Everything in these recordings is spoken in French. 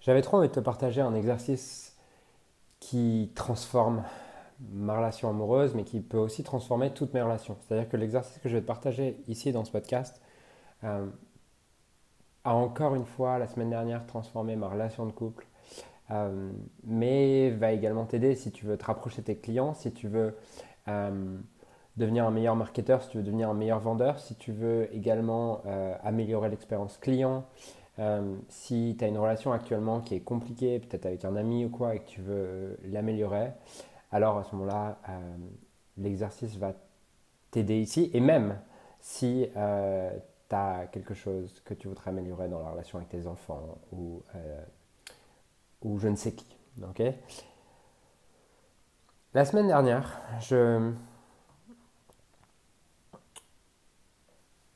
j'avais trop envie de te partager un exercice qui transforme ma relation amoureuse, mais qui peut aussi transformer toutes mes relations. C'est-à-dire que l'exercice que je vais te partager ici dans ce podcast euh, a encore une fois, la semaine dernière, transformé ma relation de couple, euh, mais va également t'aider si tu veux te rapprocher de tes clients, si tu veux euh, devenir un meilleur marketeur, si tu veux devenir un meilleur vendeur, si tu veux également améliorer l'expérience client, si tu as une relation actuellement qui est compliquée, peut-être avec un ami ou quoi, et que tu veux l'améliorer, alors à ce moment-là, euh, l'exercice va t'aider ici. Et même si euh, tu as quelque chose que tu voudrais améliorer dans la relation avec tes enfants ou, euh, ou je ne sais qui. la semaine dernière, je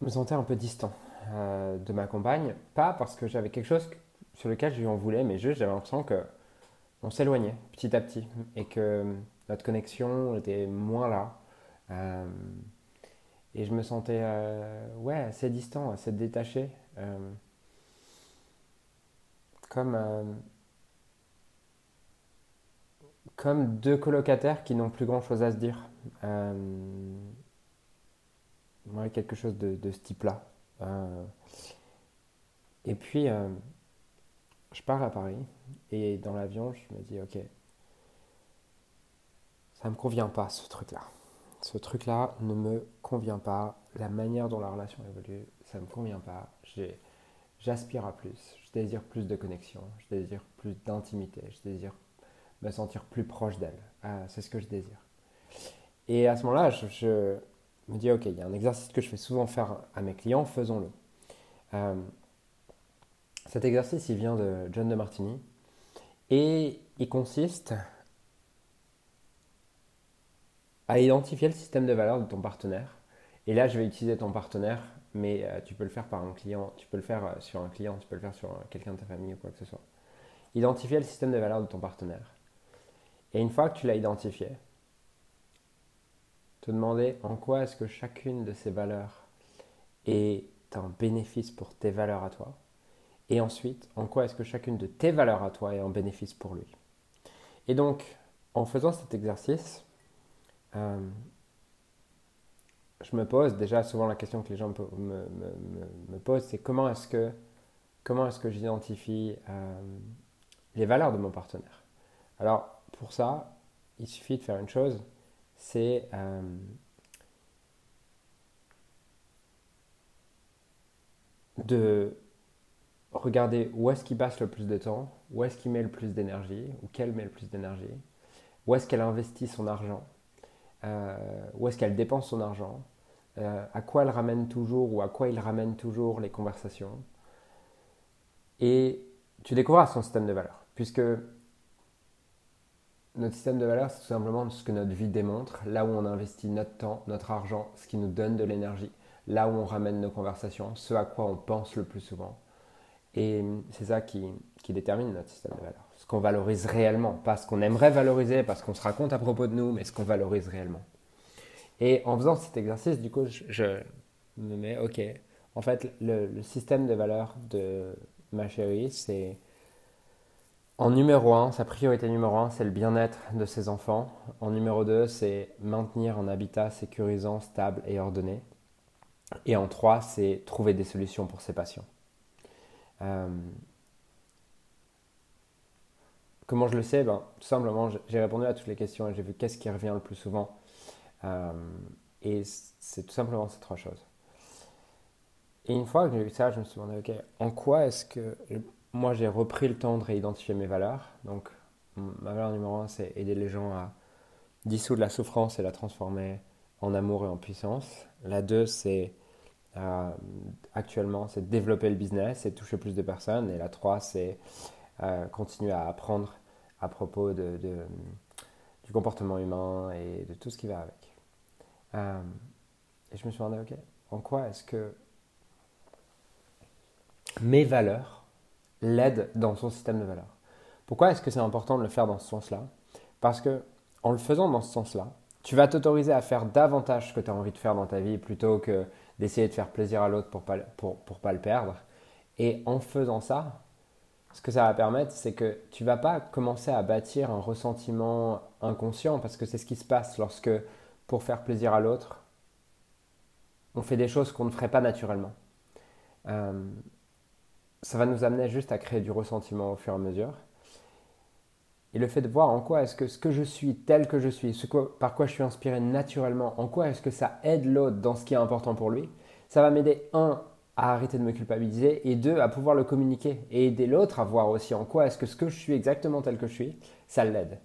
me sentais un peu distant de ma compagne. Pas parce que j'avais quelque chose sur lequel je lui en voulais, mais juste j'avais l'impression que on s'éloignait petit à petit et que notre connexion était moins là. Euh, et je me sentais euh, ouais, assez distant, assez détaché. Euh, comme, deux colocataires qui n'ont plus grand chose à se dire. Ouais, quelque chose de, de ce type-là. Et puis, je pars à Paris et dans l'avion, je me dis, ok, ça me convient pas ce truc-là. Ce truc-là ne me convient pas. La manière dont la relation évolue, ça me convient pas. J'aspire à plus. Je désire plus de connexion. Je désire plus d'intimité. Je désire me sentir plus proche d'elle. Ah, c'est ce que je désire. Et à ce moment-là, je, me dis, ok, il y a un exercice que je fais souvent faire à mes clients, faisons-le. Euh, cet exercice, il vient de John de Martini et il consiste à identifier le système de valeur de ton partenaire. Et là, je vais utiliser ton partenaire, mais euh, tu peux le faire par un client, tu peux le faire euh, sur un client, tu peux le faire sur quelqu'un de ta famille ou quoi que ce soit. Identifier le système de valeur de ton partenaire. Et une fois que tu l'as identifié, te demander en quoi est-ce que chacune de ces valeurs est un bénéfice pour tes valeurs à toi et ensuite, en quoi est-ce que chacune de tes valeurs à toi est en bénéfice pour lui. Et donc, en faisant cet exercice, euh, je me pose déjà souvent la question que les gens me, posent, c'est comment est-ce que, comment est-ce que j'identifie euh, les valeurs de mon partenaire? Alors, pour ça, il suffit de faire une chose, c'est euh, de regarder où est-ce qu'il passe le plus de temps, où est-ce qu'il met le plus d'énergie, ou qu'elle met le plus d'énergie, où est-ce qu'elle investit son argent, euh, où est-ce qu'elle dépense son argent, euh, à quoi elle ramène toujours ou à quoi il ramène toujours les conversations. Et tu découvres son système de valeurs, puisque notre système de valeurs, c'est tout simplement ce que notre vie démontre, là où on investit notre temps, notre argent, ce qui nous donne de l'énergie, là où on ramène nos conversations, ce à quoi on pense le plus souvent. Et c'est ça qui, détermine notre système de valeurs. Ce qu'on valorise réellement, pas ce qu'on aimerait valoriser, parce qu'on se raconte à propos de nous, mais ce qu'on valorise réellement. Et en faisant cet exercice, du coup, je, me mets, ok, en fait, le, système de valeurs de ma chérie, c'est en numéro un, sa priorité numéro un, c'est le bien-être de ses enfants. En numéro deux, c'est maintenir un habitat sécurisant, stable et ordonné. Et en trois, c'est trouver des solutions pour ses patients. Euh, comment je le sais? Ben, Tout simplement, j'ai répondu à toutes les questions et j'ai vu qu'est-ce qui revient le plus souvent. Euh, et c'est tout simplement ces trois choses. Et une fois que j'ai vu ça, je me suis demandé, ok, en quoi est-ce que moi j'ai repris le temps de réidentifier mes valeurs Donc, ma valeur numéro un, c'est aider les gens à dissoudre la souffrance et la transformer en amour et en puissance. La deux, c'est euh, actuellement, c'est développer le business et toucher plus de personnes. Et la 3, c'est euh, continuer à apprendre à propos du comportement humain et de tout ce qui va avec. Euh, et je me suis demandé, ok, en quoi est-ce que mes valeurs l'aident dans son système de valeurs Pourquoi est-ce que c'est important de le faire dans ce sens-là? Parce que en le faisant dans ce sens-là, tu vas t'autoriser à faire davantage ce que tu as envie de faire dans ta vie plutôt que d'essayer de faire plaisir à l'autre pour pas, pour, pour pas le perdre. Et en faisant ça, ce que ça va permettre, c'est que tu vas pas commencer à bâtir un ressentiment inconscient parce que c'est ce qui se passe lorsque, pour faire plaisir à l'autre, on fait des choses qu'on ne ferait pas naturellement. Euh, ça va nous amener juste à créer du ressentiment au fur et à mesure. Et le fait de voir en quoi est-ce que ce que je suis, tel que je suis, par quoi je suis inspiré naturellement, en quoi est-ce que ça aide l'autre dans ce qui est important pour lui, ça va m'aider, un, à arrêter de me culpabiliser, et deux, à pouvoir le communiquer et aider l'autre à voir aussi en quoi est-ce que ce que je suis exactement tel que je suis, ça l'aide.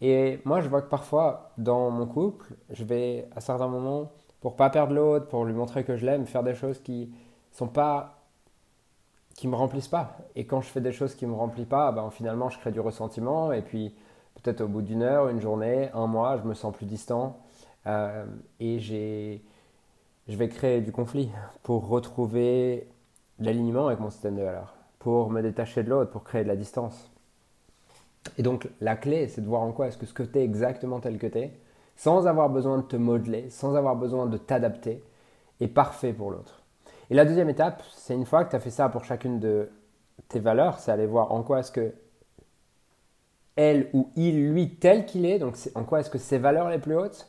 Et moi, je vois que parfois, dans mon couple, je vais à certains moments, pour pas perdre l'autre, pour lui montrer que je l'aime, faire des choses qui sont pas qui me remplissent pas. Et quand je fais des choses qui me remplissent pas, ben, finalement, je crée du ressentiment. Et puis, peut-être au bout d'une heure, une journée, un mois, je me sens plus distant. Euh, et j'ai, je vais créer du conflit pour retrouver l'alignement avec mon système de valeurs, pour me détacher de l'autre, pour créer de la distance. Et donc, la clé, c'est de voir en quoi est-ce que ce que tu es exactement tel que tu es, sans avoir besoin de te modeler, sans avoir besoin de t'adapter, est parfait pour l'autre. Et la deuxième étape, c'est une fois que tu as fait ça pour chacune de tes valeurs, c'est aller voir en quoi est-ce que elle ou il, lui, tel qu'il est, donc en quoi est-ce que ses valeurs les plus hautes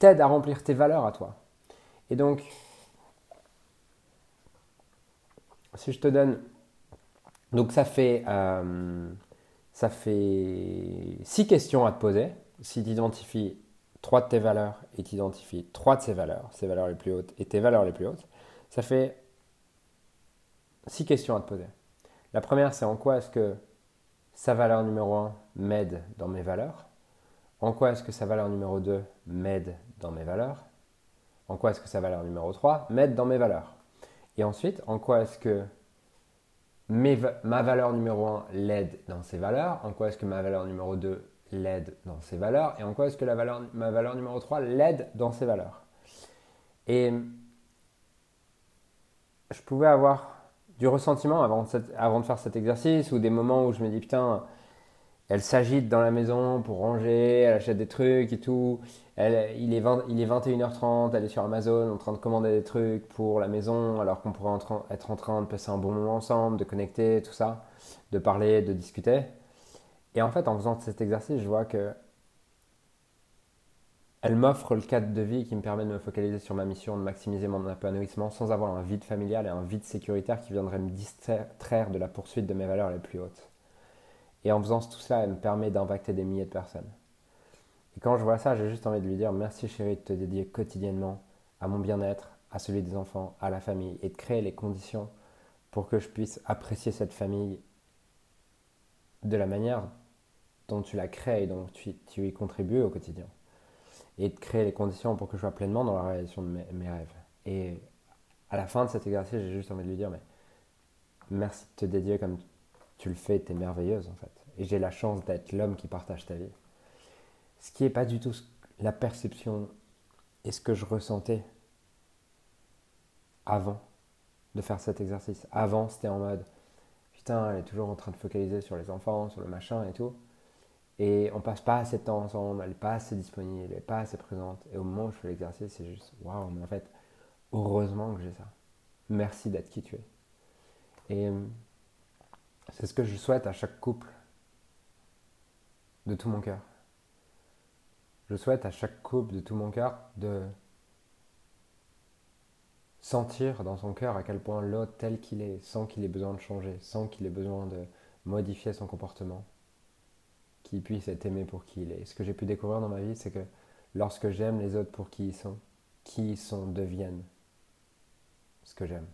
t'aident à remplir tes valeurs à toi. Et donc, si je te donne, donc ça fait, euh, ça fait six questions à te poser. Si tu identifies trois de tes valeurs et tu identifies trois de ces valeurs, ces valeurs les plus hautes et tes valeurs les plus hautes, ça fait six questions à te poser. La première, c'est en quoi est-ce que sa valeur numéro 1 m'aide dans mes valeurs? En quoi est-ce que sa valeur numéro 2 m'aide dans mes valeurs? En quoi est-ce que sa valeur numéro 3 m'aide dans mes valeurs? Et ensuite, en quoi est-ce que ma valeur numéro 1 l'aide dans ses valeurs? En quoi est-ce que ma valeur numéro 2 l'aide dans ses valeurs? Et en quoi est-ce que la valeur, ma valeur numéro 3 l'aide dans ses valeurs? Et je pouvais avoir du ressentiment avant de, faire cet exercice ou des moments où je me dis putain, elle s'agite dans la maison pour ranger, elle achète des trucs et tout. Il est 21h30, elle est sur Amazon en train de commander des trucs pour la maison alors qu'on pourrait être en train de passer un bon moment ensemble, de connecter, tout ça, de parler, de discuter. Et en fait, en faisant cet exercice, je vois que elle m'offre le cadre de vie qui me permet de me focaliser sur ma mission, de maximiser mon épanouissement sans avoir un vide familial et un vide sécuritaire qui viendrait me distraire de la poursuite de mes valeurs les plus hautes. Et en faisant tout cela, elle me permet d'impacter des milliers de personnes. Et quand je vois ça, j'ai juste envie de lui dire merci chérie de te dédier quotidiennement à mon bien-être, à celui des enfants, à la famille et de créer les conditions pour que je puisse apprécier cette famille de la manière dont tu la crées et dont tu, tu y contribues au quotidien et de créer les conditions pour que je sois pleinement dans la réalisation de mes, rêves. Et à la fin de cet exercice, j'ai juste envie de lui dire, mais merci de te dédier comme tu le fais, tu es merveilleuse en fait. Et j'ai la chance d'être l'homme qui partage ta vie. Ce qui n'est pas du tout la perception et ce que je ressentais avant de faire cet exercice. Avant, c'était en mode, putain, elle est toujours en train de focaliser sur les enfants, sur le machin et tout. Et on passe pas assez de temps ensemble, elle n'est pas assez disponible, elle n'est pas assez présente. Et au moment où je fais l'exercice, c'est juste waouh, mais en fait, heureusement que j'ai ça. Merci d'être qui tu es. Et euh, c'est ce que je souhaite à chaque couple de tout mon cœur. Je souhaite à chaque couple de tout mon cœur de sentir dans son cœur à quel point l'autre tel qu'il est, sans qu'il ait besoin de changer, sans qu'il ait besoin de modifier son comportement, qui puisse être aimé pour qui il est. Ce que j'ai pu découvrir dans ma vie, c'est que lorsque j'aime les autres pour qui ils sont, qui ils sont deviennent ce que j'aime.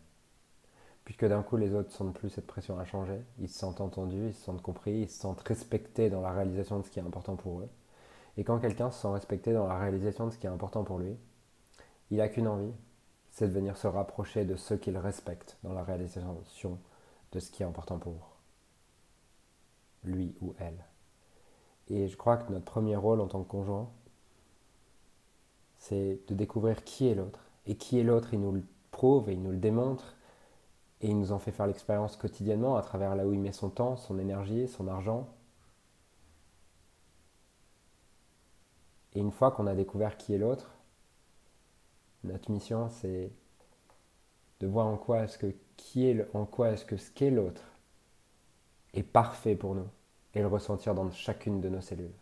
Puisque d'un coup, les autres sentent plus cette pression à changer, ils se sentent entendus, ils se sentent compris, ils se sentent respectés dans la réalisation de ce qui est important pour eux. Et quand quelqu'un se sent respecté dans la réalisation de ce qui est important pour lui, il n'a qu'une envie, c'est de venir se rapprocher de ceux qu'il respecte dans la réalisation de ce qui est important pour lui ou elle. Et je crois que notre premier rôle en tant que conjoint, c'est de découvrir qui est l'autre. Et qui est l'autre, il nous le prouve et il nous le démontre. Et il nous en fait faire l'expérience quotidiennement à travers là où il met son temps, son énergie, son argent. Et une fois qu'on a découvert qui est l'autre, notre mission c'est de voir en quoi est-ce que est est-ce que ce qu'est l'autre est parfait pour nous et le ressentir dans chacune de nos cellules.